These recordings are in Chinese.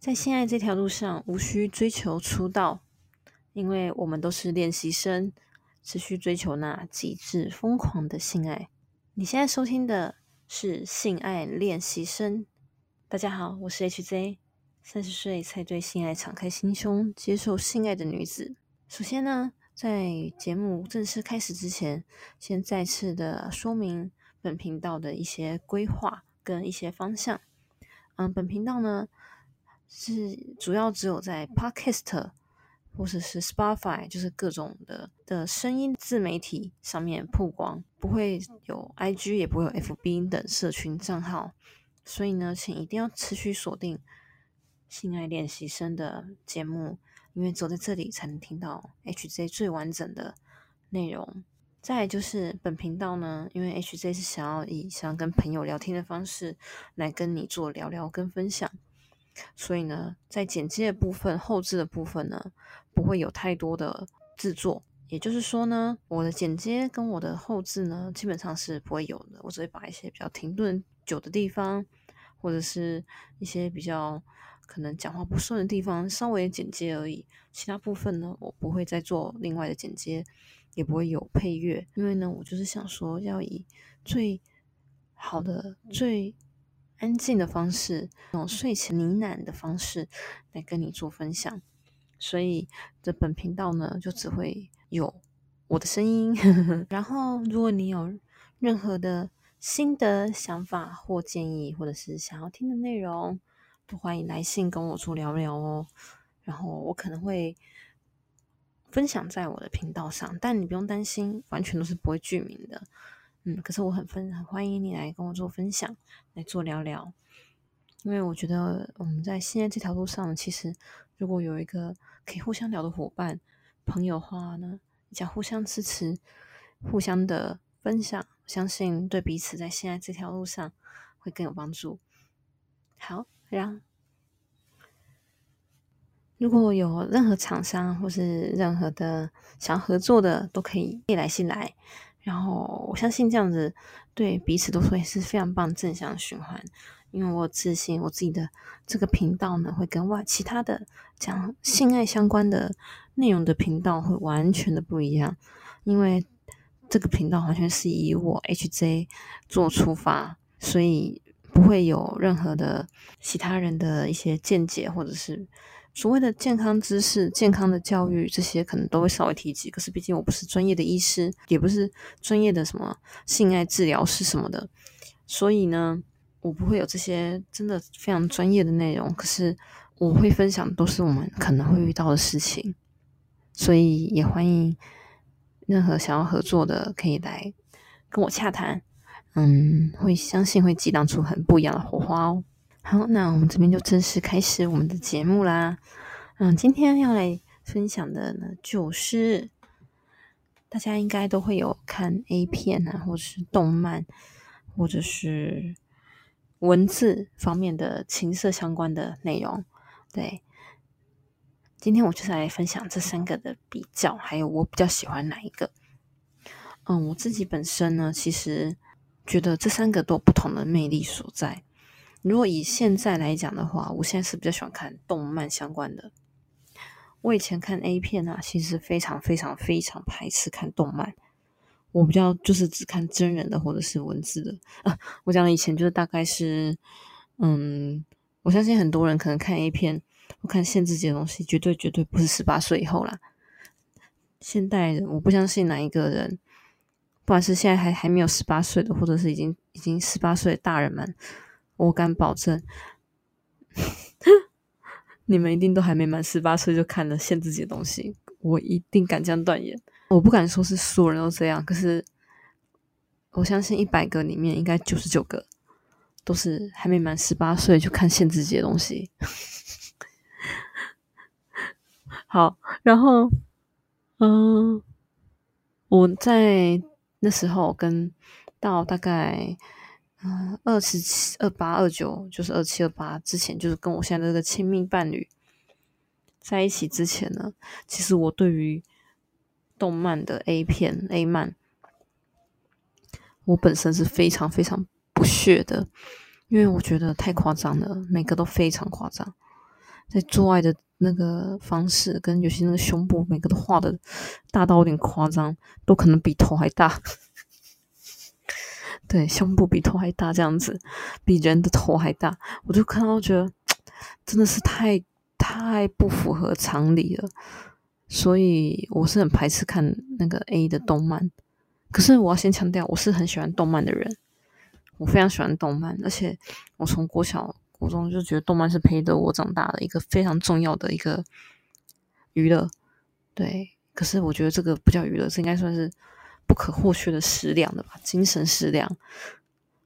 在性爱这条路上，无需追求出道，因为我们都是练习生，只需追求那极致疯狂的性爱。你现在收听的是《性爱练习生》。大家好，我是 HZ，三十岁才对性爱敞开心胸、接受性爱的女子。首先呢，在节目正式开始之前，先再次的说明本频道的一些规划跟一些方向。嗯，本频道呢。是主要只有在 Podcast 或者是 Spotify，就是各种的的声音自媒体上面曝光，不会有 IG，也不会有 FB 等社群账号。所以呢，请一定要持续锁定性爱练习生的节目，因为走在这里才能听到 HJ 最完整的内容。再就是本频道呢，因为 HJ 是想要以想要跟朋友聊天的方式来跟你做聊聊跟分享。所以呢，在剪接的部分、后置的部分呢，不会有太多的制作。也就是说呢，我的剪接跟我的后置呢，基本上是不会有的。我只会把一些比较停顿久的地方，或者是一些比较可能讲话不顺的地方，稍微剪接而已。其他部分呢，我不会再做另外的剪接，也不会有配乐。因为呢，我就是想说，要以最好的、最安静的方式，那种睡前呢喃的方式来跟你做分享，所以这本频道呢就只会有我的声音。然后，如果你有任何的新的、想法或建议，或者是想要听的内容，都欢迎来信跟我做聊聊哦。然后我可能会分享在我的频道上，但你不用担心，完全都是不会具名的。嗯，可是我很分很欢迎你来跟我做分享，来做聊聊，因为我觉得我们在现在这条路上，其实如果有一个可以互相聊的伙伴、朋友的话呢，讲互相支持、互相的分享，相信对彼此在现在这条路上会更有帮助。好，让如果有任何厂商或是任何的想合作的，都可以可以来信来。然后我相信这样子对彼此都会是非常棒正向循环，因为我自信我自己的这个频道呢，会跟外其他的讲性爱相关的内容的频道会完全的不一样，因为这个频道完全是以我 HJ 做出发，所以不会有任何的其他人的一些见解或者是。所谓的健康知识、健康的教育，这些可能都会稍微提及。可是毕竟我不是专业的医师，也不是专业的什么性爱治疗师什么的，所以呢，我不会有这些真的非常专业的内容。可是我会分享都是我们可能会遇到的事情，所以也欢迎任何想要合作的可以来跟我洽谈。嗯，会相信会激荡出很不一样的火花哦。好，那我们这边就正式开始我们的节目啦。嗯，今天要来分享的呢，就是大家应该都会有看 A 片啊，或者是动漫，或者是文字方面的情色相关的内容。对，今天我就是来分享这三个的比较，还有我比较喜欢哪一个。嗯，我自己本身呢，其实觉得这三个都有不同的魅力所在。如果以现在来讲的话，我现在是比较喜欢看动漫相关的。我以前看 A 片啊，其实非常非常非常排斥看动漫。我比较就是只看真人的或者是文字的啊。我讲的以前就是大概是，嗯，我相信很多人可能看 A 片或看限制级的东西，绝对绝对不是十八岁以后啦。现代人，我不相信哪一个人，不管是现在还还没有十八岁的，或者是已经已经十八岁的大人们。我敢保证，你们一定都还没满十八岁就看了限制级的东西。我一定敢这样断言。我不敢说是所有人都这样，可是我相信一百个里面应该九十九个都是还没满十八岁就看限制级的东西。好，然后，嗯，我在那时候跟到大概。嗯，二十七、二八、二九，就是二七、二八之前，就是跟我现在这个亲密伴侣在一起之前呢，其实我对于动漫的 A 片、A 漫，我本身是非常非常不屑的，因为我觉得太夸张了，每个都非常夸张。在做爱的那个方式，跟有些那个胸部，每个都画的大到有点夸张，都可能比头还大。对，胸部比头还大，这样子，比人的头还大，我就看到觉得真的是太太不符合常理了，所以我是很排斥看那个 A 的动漫。可是我要先强调，我是很喜欢动漫的人，我非常喜欢动漫，而且我从国小、国中就觉得动漫是陪着我长大的一个非常重要的一个娱乐。对，可是我觉得这个不叫娱乐，这应该算是。不可或缺的食粮的吧，精神食粮。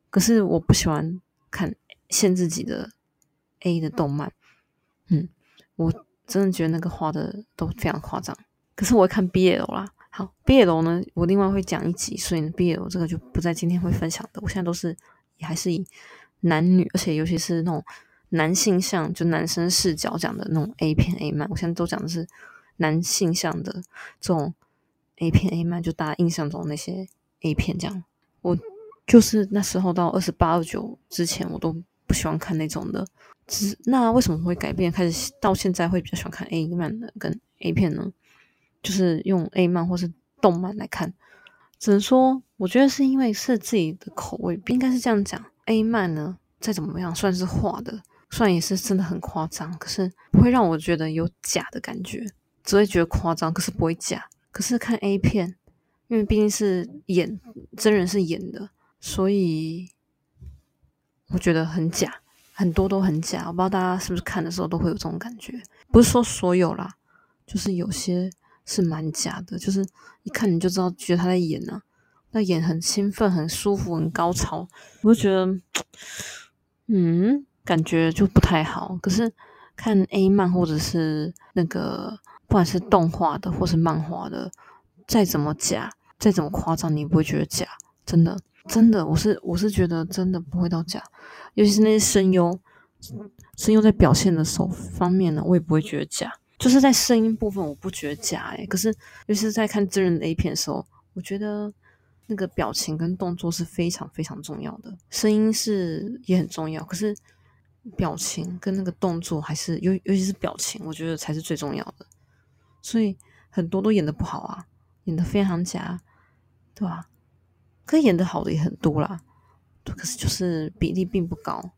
可是我不喜欢看限制级的 A 的动漫，嗯，我真的觉得那个画的都非常夸张。可是我会看 BL 啦，好，BL 呢，我另外会讲一集，所以 BL 这个就不在今天会分享的。我现在都是还是以男女，而且尤其是那种男性向，就男生视角讲的那种 A 片 A 漫，我现在都讲的是男性向的这种。A 片 A 漫就大家印象中那些 A 片这样，我就是那时候到二十八二九之前，我都不喜欢看那种的。只那为什么会改变，开始到现在会比较喜欢看 A 漫的跟 A 片呢？就是用 A 漫或是动漫来看，只能说我觉得是因为是自己的口味，应该是这样讲。A 漫呢再怎么样算是画的，虽然也是真的很夸张，可是不会让我觉得有假的感觉，只会觉得夸张，可是不会假。可是看 A 片，因为毕竟是演真人是演的，所以我觉得很假，很多都很假。我不知道大家是不是看的时候都会有这种感觉，不是说所有啦，就是有些是蛮假的，就是一看你就知道，觉得他在演呢，那演很兴奋、很舒服、很高潮，我就觉得，嗯，感觉就不太好。可是看 A 漫或者是那个。不管是动画的或是漫画的，再怎么假，再怎么夸张，你不会觉得假。真的，真的，我是我是觉得真的不会到假。尤其是那些声优，声优在表现的手方面呢，我也不会觉得假。就是在声音部分，我不觉得假诶。可是，尤其是在看真人的 A 片的时候，我觉得那个表情跟动作是非常非常重要的。声音是也很重要，可是表情跟那个动作还是尤尤其是表情，我觉得才是最重要的。所以很多都演的不好啊，演的非常假，对吧？可演的好的也很多啦，可是就是比例并不高。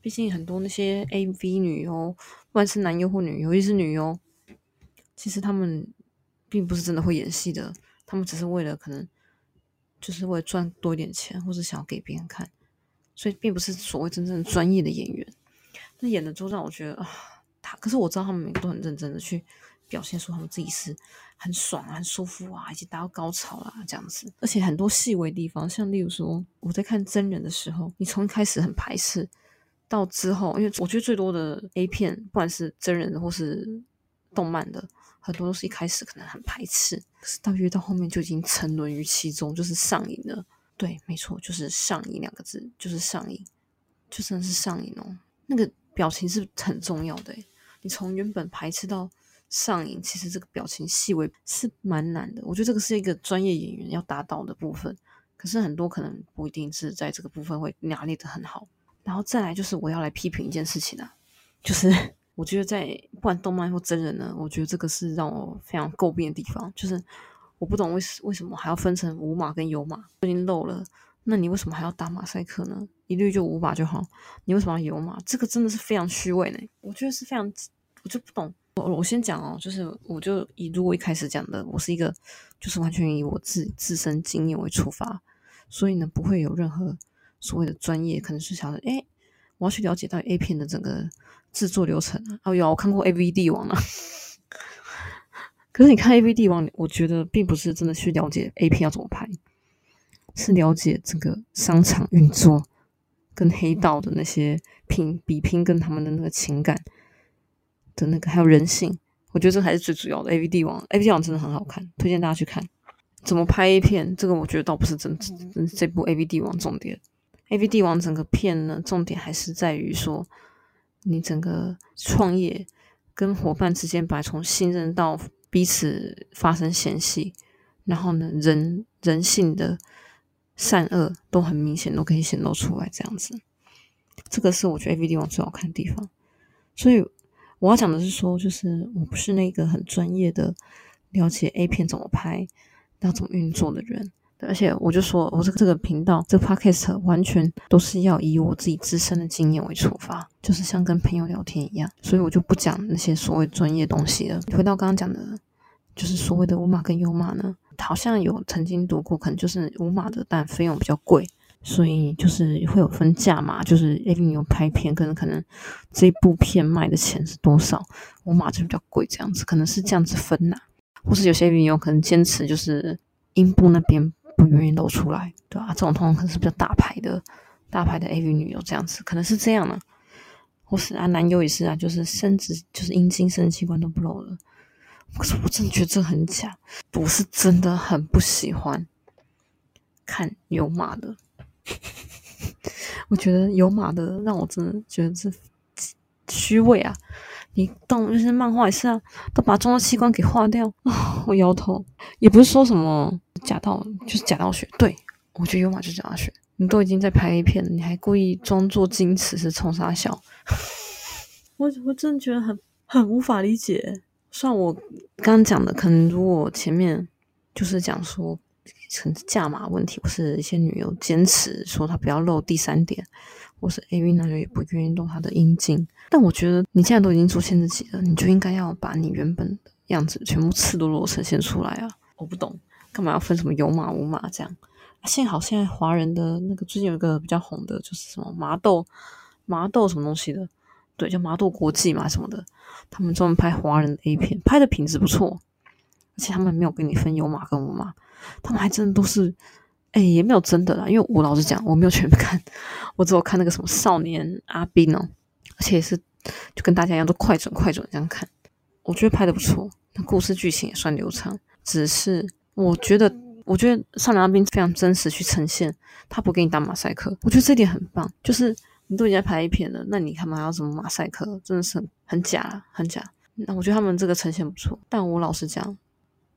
毕竟很多那些 AV 女优，不管是男优或女优，尤其是女优，其实他们并不是真的会演戏的，他们只是为了可能就是为了赚多一点钱，或者想要给别人看，所以并不是所谓真正专业的演员。那演的之后让我觉得啊，他可是我知道他们每个都很认真的去。表现出他们自己是很爽啊、很舒服啊，已经达到高潮啦，这样子。而且很多细微地方，像例如说，我在看真人的时候，你从一开始很排斥，到之后，因为我觉得最多的 A 片，不管是真人或是动漫的，很多都是一开始可能很排斥，可是到越到后面就已经沉沦于其中，就是上瘾了。对，没错，就是上瘾两个字，就是上瘾，就真的是上瘾哦。那个表情是很重要的，你从原本排斥到。上瘾，其实这个表情细微是蛮难的。我觉得这个是一个专业演员要达到的部分，可是很多可能不一定是在这个部分会拿捏的很好。然后再来就是我要来批评一件事情啊，就是 我觉得在不管动漫或真人呢，我觉得这个是让我非常诟病的地方，就是我不懂为为什么还要分成无码跟有码，已经漏了，那你为什么还要打马赛克呢？一律就无码就好，你为什么要有码？这个真的是非常虚伪呢。我觉得是非常，我就不懂。我我先讲哦，就是我就以如果一开始讲的，我是一个就是完全以我自自身经验为出发，所以呢不会有任何所谓的专业，可能是想着哎，我要去了解到 A 片的整个制作流程啊。哦有，我看过 A V 帝王啊，可是你看 A V 帝王，我觉得并不是真的去了解 A 片要怎么拍，是了解这个商场运作跟黑道的那些拼比拼跟他们的那个情感。的那个还有人性，我觉得这才是最主要的。A V 帝王，A V 帝王真的很好看，推荐大家去看。怎么拍 A 片，这个我觉得倒不是真真这部 A V 帝王重点。A V 帝王整个片呢，重点还是在于说，你整个创业跟伙伴之间，把从信任到彼此发生嫌隙，然后呢，人人性的善恶都很明显，都可以显露出来。这样子，这个是我觉得 A V 帝王最好看的地方。所以。我要讲的是说，就是我不是那个很专业的了解 A 片怎么拍、要怎么运作的人。而且我就说，我这个这个频道这个 podcast 完全都是要以我自己自身的经验为出发，就是像跟朋友聊天一样，所以我就不讲那些所谓专业东西了。回到刚刚讲的，就是所谓的无码跟有码呢，好像有曾经读过，可能就是无码的，但费用比较贵。所以就是会有分价嘛，就是 A V 女优拍片，可能可能这部片卖的钱是多少，我码就比较贵，这样子可能是这样子分呐，或是有些 A V 女优可能坚持就是阴部那边不愿意露出来，对吧？这种通常可能是比较大牌的大牌的 A V 女优这样子，可能是这样呢，或是啊男优也是啊，就是生殖就是阴茎生殖器官都不露了，可是我真的觉得这很假，我是真的很不喜欢看有码的。我觉得有马的让我真的觉得是虚伪啊！你动那些漫画也是啊，都把重要器官给划掉啊！我摇头，也不是说什么假道，就是假道学。对我觉得有马就是假道学。你都已经在拍 A 片了，你还故意装作矜持是冲啥笑？我我真的觉得很很无法理解。算我刚刚讲的，可能如果前面就是讲说。成价码问题，或是一些女优坚持说她不要露第三点，或是 A V 男优也不愿意露她的阴茎。但我觉得你现在都已经做限制级了，你就应该要把你原本的样子全部赤裸裸呈现出来啊！我不懂，干嘛要分什么有码无码这样？幸好现在华人的那个最近有一个比较红的，就是什么麻豆麻豆什么东西的，对，叫麻豆国际嘛什么的，他们专门拍华人的 A 片，拍的品质不错，而且他们没有给你分有码跟无码。他们还真的都是，哎，也没有真的啦。因为我老实讲，我没有全部看，我只有看那个什么少年阿斌哦，而且是就跟大家一样，都快准快准这样看。我觉得拍的不错，那故事剧情也算流畅。只是我觉得，我觉得少年阿斌非常真实去呈现，他不给你打马赛克，我觉得这点很棒。就是你都已经拍一片了，那你干嘛要什么马赛克？真的是很很假，很假。那我觉得他们这个呈现不错，但我老实讲，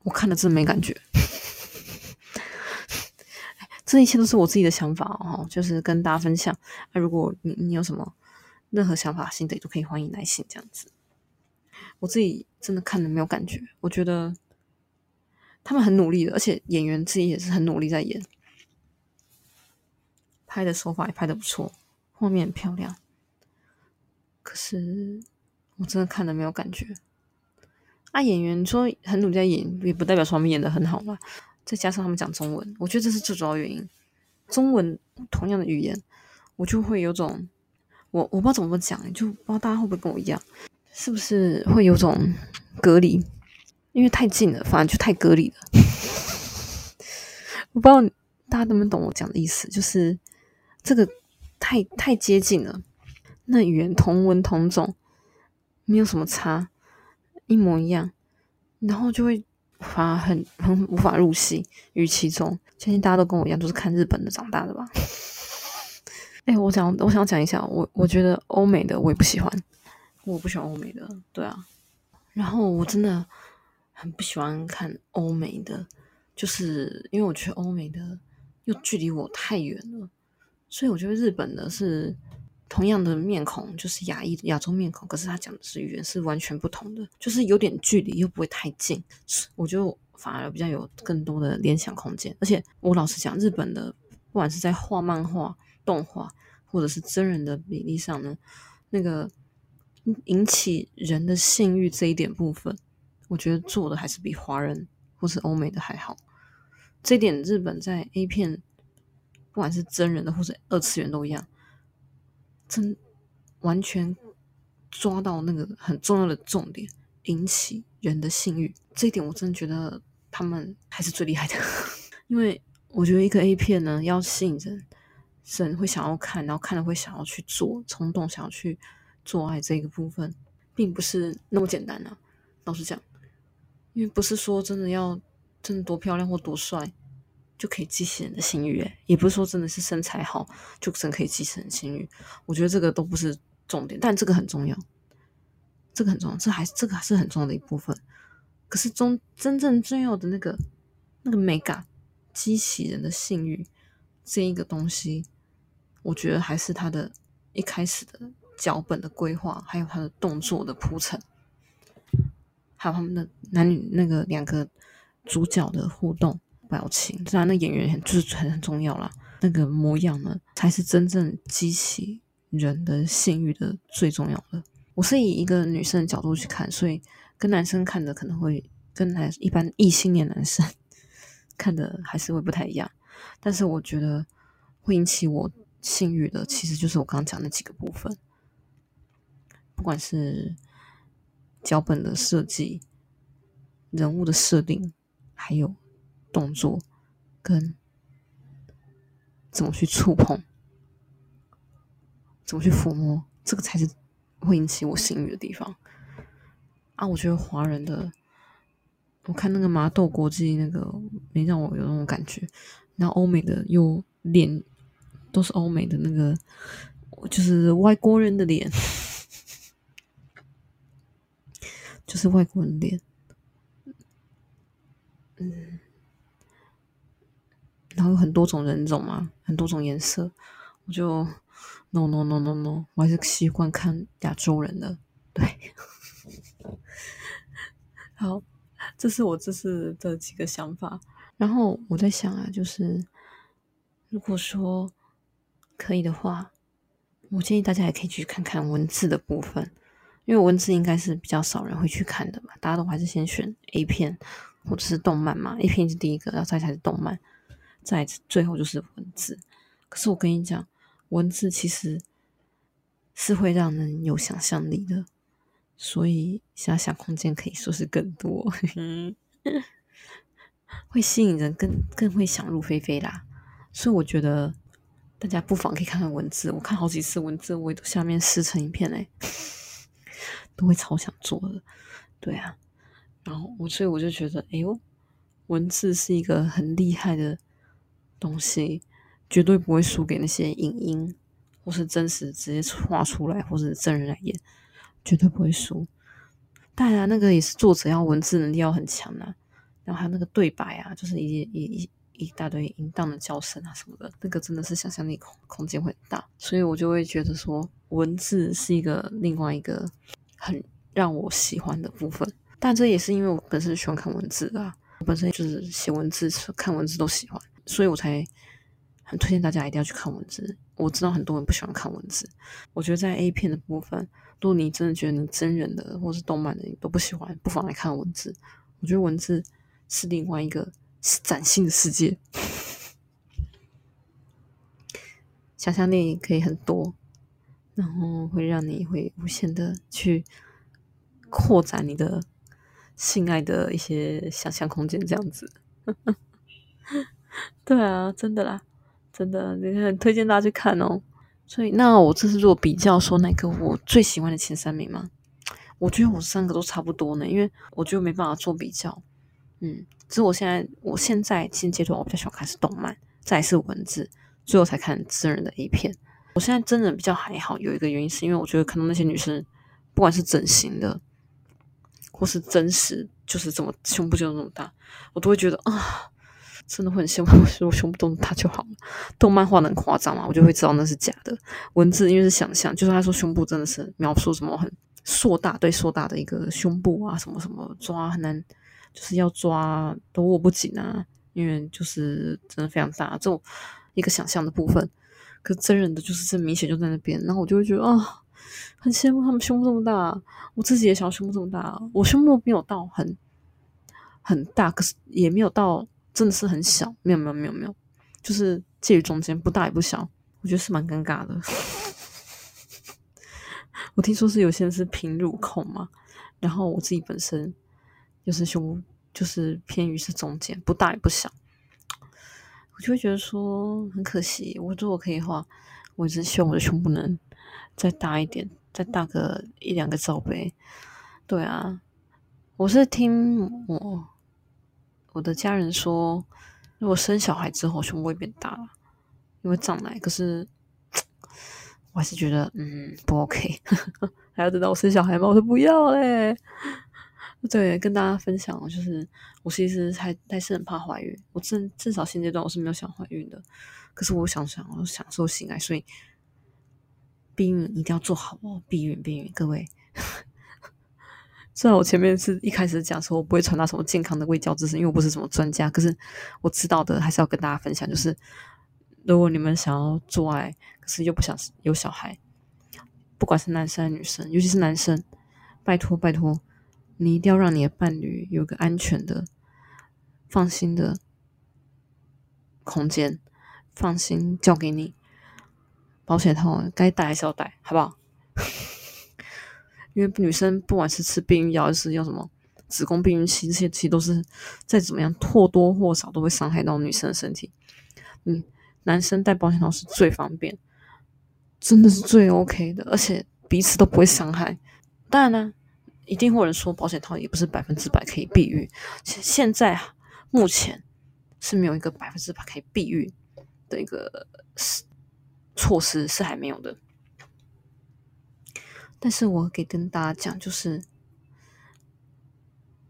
我看了真没感觉。这一切都是我自己的想法哦，就是跟大家分享。那如果你你有什么任何想法、心得，都可以欢迎来信这样子。我自己真的看的没有感觉，我觉得他们很努力的，而且演员自己也是很努力在演，拍的手法也拍的不错，画面很漂亮。可是我真的看的没有感觉。啊，演员说很努力在演，也不代表说他们演的很好嘛。再加上他们讲中文，我觉得这是最主要原因。中文同样的语言，我就会有种我我不知道怎么讲，就不知道大家会不会跟我一样，是不是会有种隔离？因为太近了，反而就太隔离了。我不知道大家能不能懂我讲的意思，就是这个太太接近了，那语言同文同种，没有什么差，一模一样，然后就会。反而很很无法入戏于其中，相信大家都跟我一样，都是看日本的长大的吧？哎，我想我想讲一下，我我觉得欧美的我也不喜欢，我不喜欢欧美的，对啊。然后我真的很不喜欢看欧美的，就是因为我觉得欧美的又距离我太远了，所以我觉得日本的是。同样的面孔，就是亚裔亚洲面孔，可是他讲的是语言是完全不同的，就是有点距离又不会太近，我就反而比较有更多的联想空间。而且我老实讲，日本的不管是在画漫画、动画或者是真人的比例上呢，那个引起人的性欲这一点部分，我觉得做的还是比华人或是欧美的还好。这点日本在 A 片，不管是真人的或者二次元都一样。真完全抓到那个很重要的重点，引起人的性欲，这一点我真的觉得他们还是最厉害的。因为我觉得一个 A 片呢，要吸引人，人会想要看，然后看了会想要去做，冲动想要去做爱这个部分，并不是那么简单啊。老实讲，因为不是说真的要真的多漂亮或多帅。就可以激起人的性欲，也不是说真的是身材好就真可以激起人性欲。我觉得这个都不是重点，但这个很重要，这个很重要，这还这个还是很重要的一部分。可是中真正重要的那个那个美感，激起人的性欲这一个东西，我觉得还是他的一开始的脚本的规划，还有他的动作的铺陈，还有他们的男女那个两个主角的互动表情，当然那演员很就是很很重要啦。那个模样呢，才是真正激起人的性欲的最重要的。我是以一个女生的角度去看，所以跟男生看的可能会跟男一般异性恋男生 看的还是会不太一样。但是我觉得会引起我性欲的，其实就是我刚刚讲那几个部分，不管是脚本的设计、人物的设定，还有动作跟。怎么去触碰？怎么去抚摸？这个才是会引起我性欲的地方啊！我觉得华人的，我看那个麻豆国际那个，没让我有那种感觉。然后欧美的又脸都是欧美的那个，就是外国人的脸，就是外国人脸，嗯。很多种人种嘛，很多种颜色，我就 no no no no no，我还是习惯看亚洲人的。对，好，这是我这次的几个想法。然后我在想啊，就是如果说可以的话，我建议大家也可以去看看文字的部分，因为文字应该是比较少人会去看的嘛。大家都还是先选 A 片或者是动漫嘛，A 片是第一个，然后再才是动漫。在最后就是文字，可是我跟你讲，文字其实是会让人有想象力的，所以遐想空间可以说是更多，会吸引人，更更会想入非非啦。所以我觉得大家不妨可以看看文字，我看好几次文字，我都下面撕成一片嘞，都会超想做的。对啊，然后我所以我就觉得，哎呦，文字是一个很厉害的。东西绝对不会输给那些影音，或是真实直接画出来，或是真人来演，绝对不会输。当然，那个也是作者要文字能力要很强啊，然后还有那个对白啊，就是一一一一大堆淫荡的叫声啊什么的，那个真的是想象力空空间会很大。所以我就会觉得说，文字是一个另外一个很让我喜欢的部分。但这也是因为我本身喜欢看文字啊，我本身就是写文字、看文字都喜欢。所以我才很推荐大家一定要去看文字。我知道很多人不喜欢看文字，我觉得在 A 片的部分，如果你真的觉得你真人的或是动漫的你都不喜欢，不妨来看文字。我觉得文字是另外一个崭新的世界，想象力可以很多，然后会让你会无限的去扩展你的性爱的一些想象空间，这样子。呵 呵 对啊，真的啦，真的，你很推荐大家去看哦。所以，那我这次做比较，说那个我最喜欢的前三名吗？我觉得我三个都差不多呢，因为我觉得没办法做比较。嗯，只是我现在，我现在现阶段我比较喜欢看是动漫，再是文字，最后才看真人的 A 片。我现在真人比较还好，有一个原因是因为我觉得看到那些女生，不管是整形的，或是真实，就是这么胸部就那么大，我都会觉得啊。真的会很羡慕，我胸部动大就好了。动漫画很夸张嘛，我就会知道那是假的。文字因为是想象，就是他说胸部真的是描述什么很硕大，对硕大的一个胸部啊，什么什么抓很难，就是要抓都握不紧啊，因为就是真的非常大，这种一个想象的部分。可真人的就是这明显就在那边，然后我就会觉得啊，很羡慕他们胸部这么大。我自己也想要胸部这么大，我胸部没有到很很大，可是也没有到。真的是很小，没有没有没有没有，就是介于中间，不大也不小，我觉得是蛮尴尬的。我听说是有些人是平乳控嘛，然后我自己本身就是胸就是偏于是中间，不大也不小，我就会觉得说很可惜。我如果可以的话，我一直希望我的胸部能再大一点，再大个一两个罩杯。对啊，我是听我。我的家人说，如果生小孩之后胸部会变大了，因为胀奶。可是我还是觉得，嗯，不 OK，还要等到我生小孩吗？我说不要嘞。对，跟大家分享，就是我其实还还是很怕怀孕。我至至少现阶段我是没有想怀孕的。可是我想想，我享受性爱，所以避孕一定要做好哦，避孕避孕，各位。虽然我前面是一开始讲说我不会传达什么健康的卫教知识，因为我不是什么专家，可是我知道的还是要跟大家分享。就是如果你们想要做爱，可是又不想有小孩，不管是男生还是女生，尤其是男生，拜托拜托，你一定要让你的伴侣有个安全的、放心的空间，放心交给你。保险套该戴还是要戴，好不好？因为女生不管是吃避孕药还是用什么子宫避孕器，这些其实都是再怎么样或多或少都会伤害到女生的身体。嗯，男生戴保险套是最方便，真的是最 OK 的，而且彼此都不会伤害。当然呢，一定会有人说保险套也不是百分之百可以避孕。现现在目前是没有一个百分之百可以避孕的一个措施，是还没有的。但是我可以跟大家讲，就是，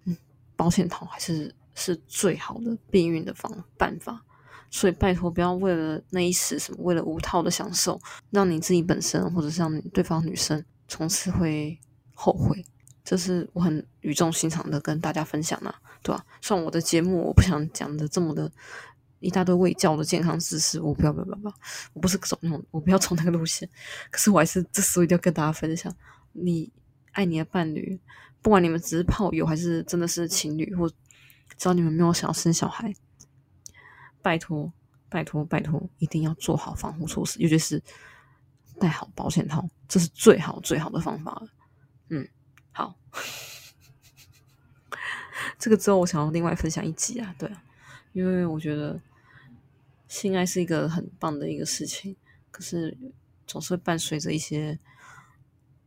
嗯，保险套还是是最好的避孕的方办法，所以拜托不要为了那一时什么，为了无套的享受，让你自己本身或者是让对方女生从此会后悔。这是我很语重心长的跟大家分享的，对吧？像我的节目，我不想讲的这么的。一大堆未教的健康知识，我不要不要不要，我不是走那种，我不要走那个路线。可是我还是这时候一定要跟大家分享：你爱你的伴侣，不管你们只是炮友还是真的是情侣，或只要你们没有想要生小孩，拜托拜托拜托，一定要做好防护措施，尤其是戴好保险套，这是最好最好的方法了。嗯，好，这个之后我想要另外分享一集啊，对啊，因为我觉得。性爱是一个很棒的一个事情，可是总是会伴随着一些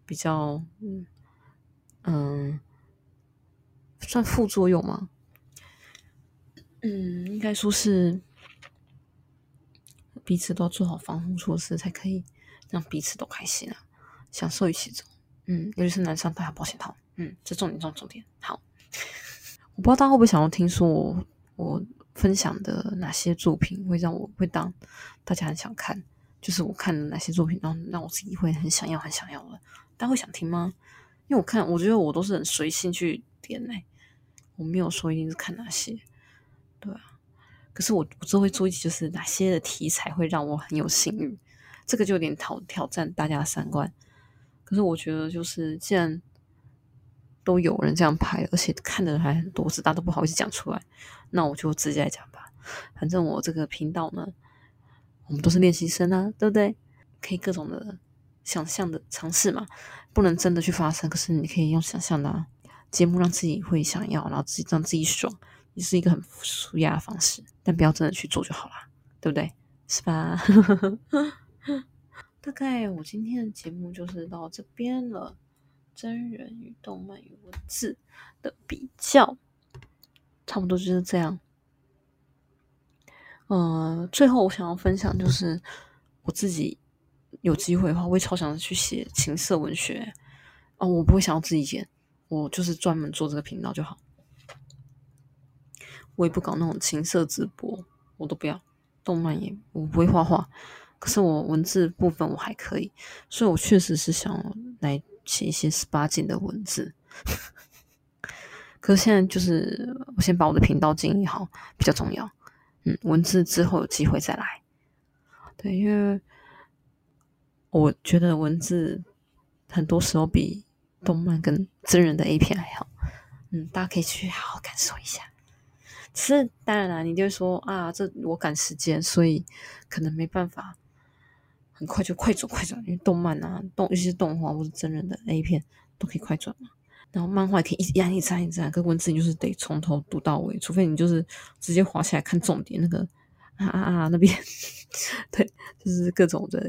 比较嗯嗯算副作用吗？嗯，应该说是彼此都要做好防护措施，才可以让彼此都开心啊，享受于其中。嗯，尤其是男生戴好保险套，嗯，这重点重重点。好，我不知道大家会不会想要听说我我。分享的哪些作品会让我会当大家很想看？就是我看的哪些作品，让让我自己会很想要、很想要的。大家会想听吗？因为我看，我觉得我都是很随性去点诶，我没有说一定是看哪些，对啊。可是我我之后会注意，就是哪些的题材会让我很有幸运，这个就有点挑挑战大家的三观。可是我觉得，就是既然都有人这样拍，而且看的人还很多，是大家都不好意思讲出来。那我就直接来讲吧。反正我这个频道呢，我们都是练习生啊，对不对？可以各种的想象的尝试嘛，不能真的去发生。可是你可以用想象的节目，让自己会想要，然后自己让自己爽，也是一个很舒压的方式。但不要真的去做就好啦，对不对？是吧？大概我今天的节目就是到这边了。真人与动漫与文字的比较，差不多就是这样。嗯，最后我想要分享就是，我自己有机会的话，我会超想去写情色文学。哦，我不会想要自己写，我就是专门做这个频道就好。我也不搞那种情色直播，我都不要。动漫也我不会画画，可是我文字部分我还可以，所以我确实是想来。写一些十八禁的文字，可是现在就是我先把我的频道经营好比较重要。嗯，文字之后有机会再来。对，因为我觉得文字很多时候比动漫跟真人的 A 片还好。嗯，大家可以去好好感受一下。是当然啦，你就会说啊，这我赶时间，所以可能没办法。很快就快转快转，因为动漫啊，动尤其是动画或者真人的 A 片都可以快转嘛。然后漫画可以一压一直按一直按，可文字就是得从头读到尾，除非你就是直接滑下来看重点那个啊啊啊那边，对，就是各种的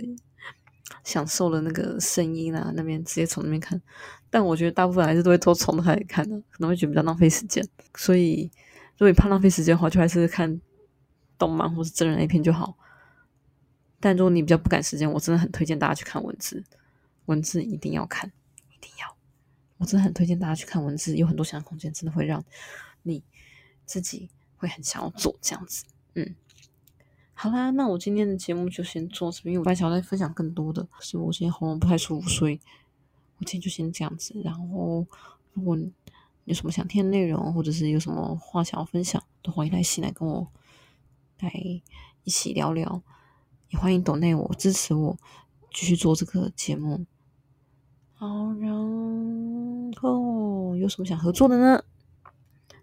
享受了那个声音啊，那边直接从那边看。但我觉得大部分还是都会都从头开始看的，可能会觉得比较浪费时间。所以如果你怕浪费时间的话，就还是看动漫或是真人 A 片就好。但如果你比较不赶时间，我真的很推荐大家去看文字，文字一定要看，一定要。我真的很推荐大家去看文字，有很多想象空间，真的会让你自己会很想要做这样子。嗯，好啦，那我今天的节目就先做这边，因为我本来想再分享更多的，可是我今天喉咙不太舒服，所以我今天就先这样子。然后，如果有什么想听的内容，或者是有什么话想要分享，都欢迎来信来跟我来一起聊聊，欢迎懂内我支持我继续做这个节目。好，然后有什么想合作的呢？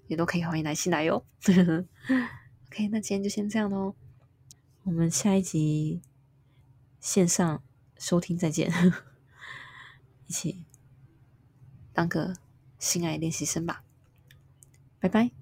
也都可以欢迎来信来哟。OK，那今天就先这样喽。我们下一集线上收听再见，一起当个性爱练习生吧，拜拜。